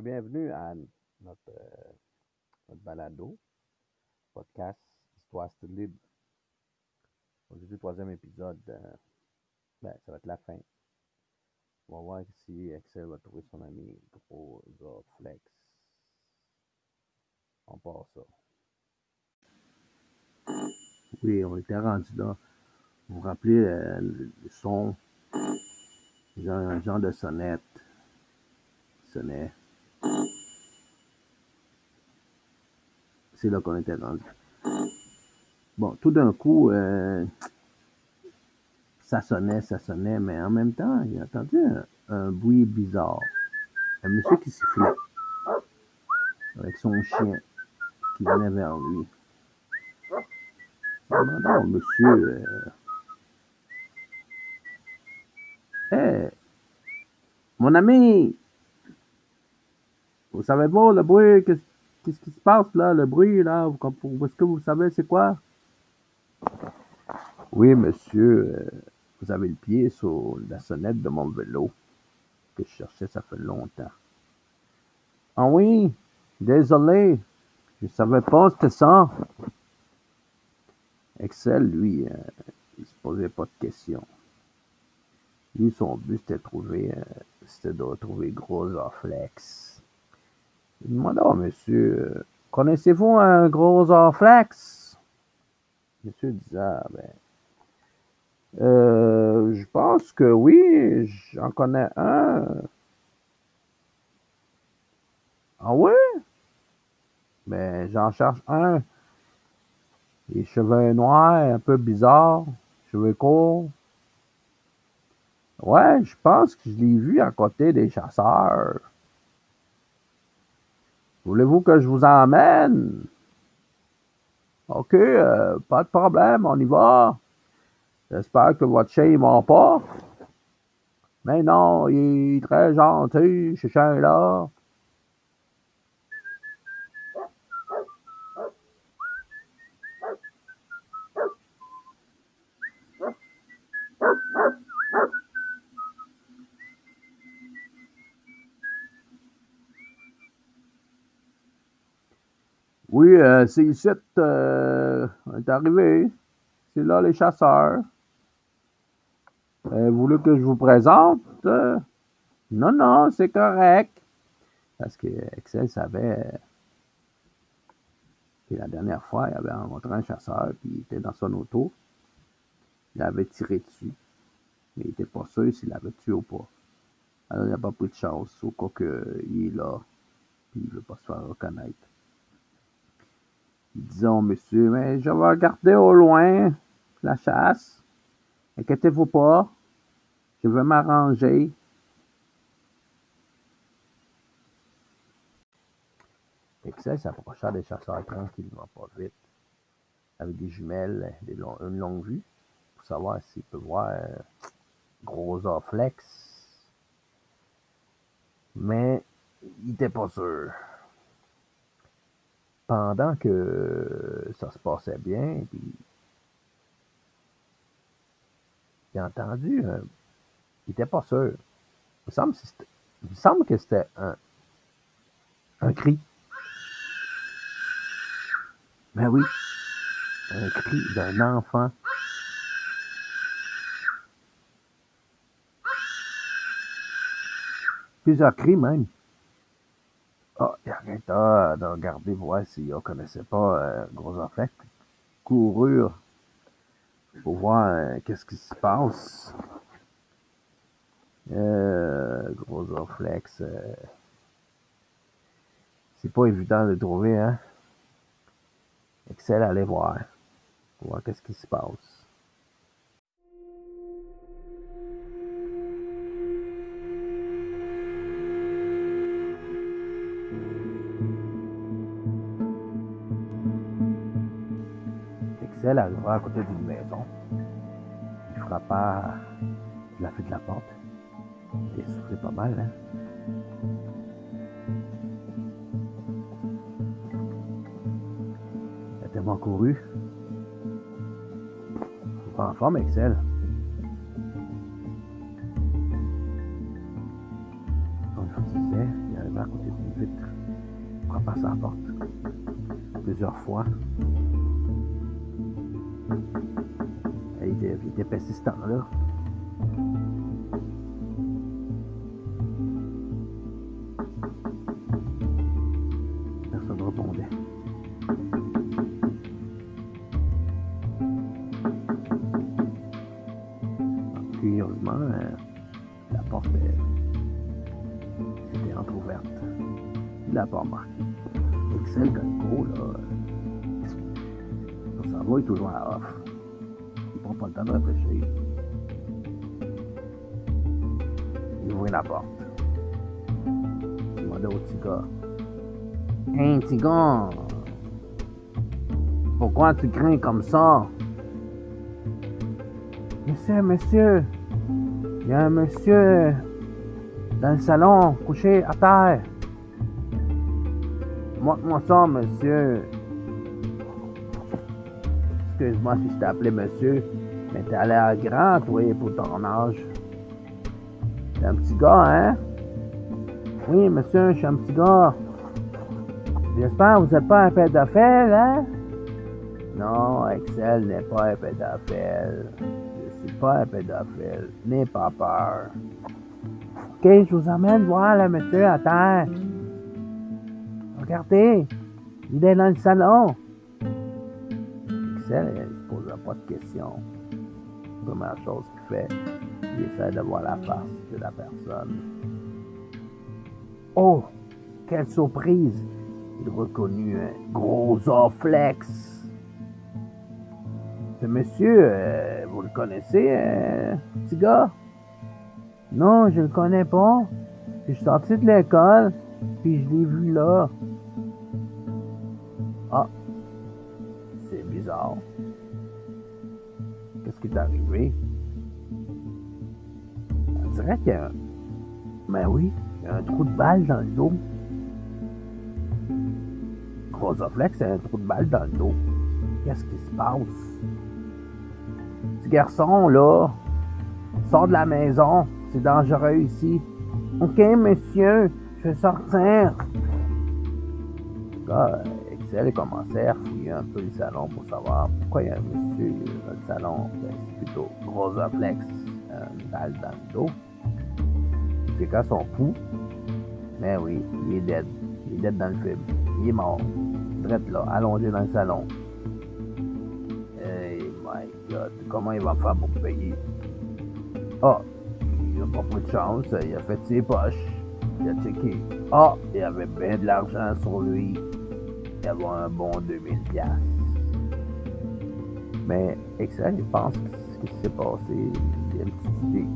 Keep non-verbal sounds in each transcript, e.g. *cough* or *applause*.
bienvenue à notre, euh, notre balado, podcast Histoire Libre. Aujourd'hui, troisième épisode, euh, ben, ça va être la fin. On va voir si Excel va trouver son ami Gros Flex. On part ça. Oui, on était rendu là. Vous vous rappelez euh, le, son, genre, un genre de sonnette sonnait. C'est là qu'on était rendu. Bon, tout d'un coup, euh, ça sonnait, ça sonnait, mais en même temps, il a entendu un, bruit bizarre. Un monsieur qui sifflait avec son chien qui venait vers lui. Demandant au monsieur, euh, mon ami, vous savez pas le bruit, qu'est-ce qu'est-ce qui se passe là, le bruit là, est-ce que vous savez c'est quoi? Oui, monsieur, euh, vous avez le pied sur la sonnette de mon vélo que je cherchais, ça fait longtemps. Ah oui, désolé, je savais pas c'était ça. Excel, lui, euh, il se posait pas de questions. Lui, son but, c'était de trouver, euh, c'était de retrouver Gros Orflex. Il demanda au monsieur, connaissez-vous un Gros Orflex? Monsieur disait, ben, euh, je pense que oui, j'en connais un. Ah ouais? Ben, j'en cherche un. Les cheveux noirs, un peu bizarres, cheveux courts. Ouais, je pense que je l'ai vu à côté des chasseurs. Voulez-vous que je vous emmène? OK, euh, pas de problème, on y va. J'espère que votre chien ne mord pas. Mais non, il est très gentil, ce chien-là. Oui, euh, c'est ici, euh, on est arrivé. C'est là les chasseurs. Euh, vous voulez que je vous présente? Non, non, c'est correct. Parce que Excel savait que la dernière fois, il avait rencontré un chasseur, puis il était dans son auto. Il avait tiré dessus. Mais il n'était pas sûr s'il l'avait tué ou pas. Alors, il n'a pas pris de chance, au cas qu'il est là, puis il ne veut pas se faire reconnaître. Disons, monsieur, mais je vais regarder au loin la chasse. Inquiétez-vous pas. Je vais m'arranger. Excel s'approcha des chasseurs tranquillement, pas vite, avec des jumelles, des une longue vue, pour savoir s'il peut voir euh, gros Orflex. Mais il était pas sûr. Pendant que ça se passait bien, puis a entendu, il était pas sûr. Il me semble, que il semble que c'était un, un cri. Ben oui, un cri d'un enfant. Plusieurs cris même. De regarder voir s'il ne connaissait pas euh, Gros enfant. Coururent pour voir euh, qu'est-ce qui se passe. Euh, gros Orflex. euh, c'est pas évident de trouver, hein? Excel, allez voir. Pour voir qu'est-ce qui se passe. Excel arriva à côté d'une maison. Il frappa la fête de la porte. Il soufflait pas mal, hein? Il a tellement couru. Il est pas en forme, Excel. Comme je vous disais, il arriva à côté d'une vitre. Passer à la porte? Plusieurs fois. Était, il était persistant, là. Personne ne répondait. Curieusement, euh, la porte était entrouverte. Il l'a pas remarqué. Excel, court, là, son cerveau est toujours à off. Prend pas le temps de réfléchir. Il ouvrit la porte. Il demandait au petit gars. Gars, pourquoi tu crains comme ça? Monsieur, monsieur, il y a un monsieur dans le salon, couché à terre. Montre-moi ça, monsieur. Excuse-moi si je t'ai appelé monsieur, mais t'as l'air grand, toi, pour ton âge. T'es un petit gars, hein? Oui, monsieur, je suis un petit gars. J'espère que vous n'êtes pas un pédophile, hein? Non, Excel n'est pas un pédophile. Je suis pas un pédophile. N'aie pas peur. Ok, je vous emmène voir le monsieur à terre. Regardez, il est dans le salon. Excel, il ne se posera pas de questions. Première chose qu'il fait, il essaie de voir la face de la personne. Oh, quelle surprise! Il reconnut un gros Orflex. Ce monsieur, euh, vous le connaissez, euh, petit gars? Non, je le connais pas. Je suis sorti de l'école, puis je l'ai vu là. Ah, c'est bizarre. Qu'est-ce qui est arrivé? On dirait qu'il y a un... Ben oui, il y a un trou de balle dans le dos. Grosoflex, c'est un trou de balle dans le dos. Qu'est-ce qui se passe? Petit garçon, là, sors de la maison. C'est dangereux ici. OK, monsieur, je vais sortir. Là, Excel commençait à un peu le salon pour savoir pourquoi il y a un monsieur dans le salon. Ben, c'est plutôt Grosoflex, une balle dans le dos. Les gars sont fous. Mais oui, il est dead. Il est dead dans le film. Il est mort. Drette là, allongé dans le salon. Hey my god, comment il va faire pour payer? Ah, il n'a pas pris de chance, il a fait ses poches. Il a checké. Ah, il avait bien de l'argent sur lui. Avait un bon 2000 piastres. Mais Excel, il pense que ce qui s'est passé, a une petite idée.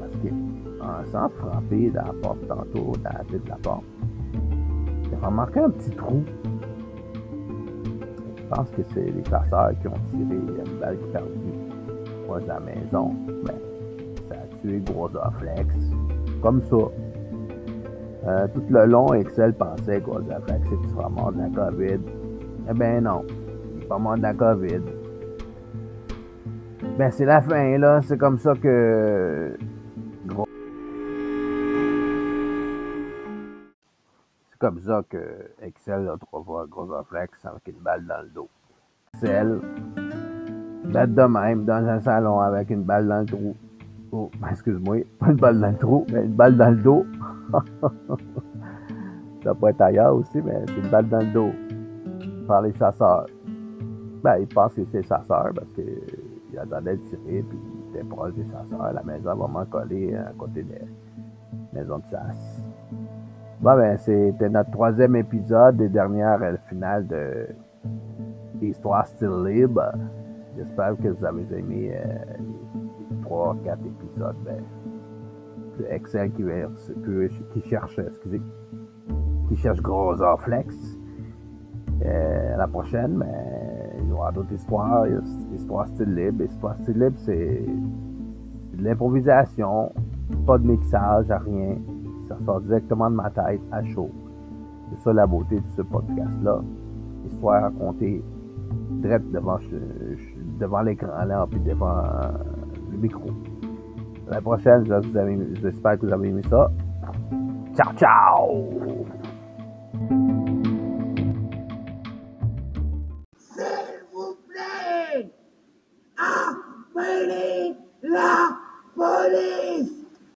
Parce qu'en s'en frappé dans la porte tantôt, dans la tête de la porte, a remarqué un petit trou. Je pense que c'est les chasseurs qui ont tiré une balle perdue proche de la maison. Mais ça a tué Grosoflex. Comme ça. Euh, tout le long, Excel pensait que Grosoflex était soit mort de la COVID. Eh ben non. Il n'est pas mort de la COVID. Ben c'est la fin, là. C'est comme ça que. Gros... C'est comme ça que Excel a trouvé Grosoflex avec une balle dans le dos. Excel, bête de même, dans un salon avec une balle dans le trou. Oh, excuse-moi, pas une balle dans le trou, mais une balle dans le dos. *laughs* ça peut être ailleurs aussi, mais c'est une balle dans le dos. Par les chasseurs. Ben, ils pensent que c'est chasseurs parce qu'il attendait de tirer, puis il était proche des chasseurs. La maison vraiment collée à côté des maisons de chasse. Bon, ben, c'était notre troisième épisode des dernières euh, finales de Histoire Still Libre. J'espère que vous avez aimé euh, les trois, quatre épisodes. Ben, Excel qui, cherche, excusez, qui cherche gros Flex. Euh, la prochaine, mais il y aura d'autres histoires. Histoire style libre. Histoire style libre, c'est de l'improvisation, pas de mixage, rien. Ça sort directement de ma tête à chaud. C'est ça la beauté de ce podcast-là. Histoire racontée direct devant, devant l'écran là, puis devant le micro. La prochaine, j'espère que vous avez aimé ça. Ciao, ciao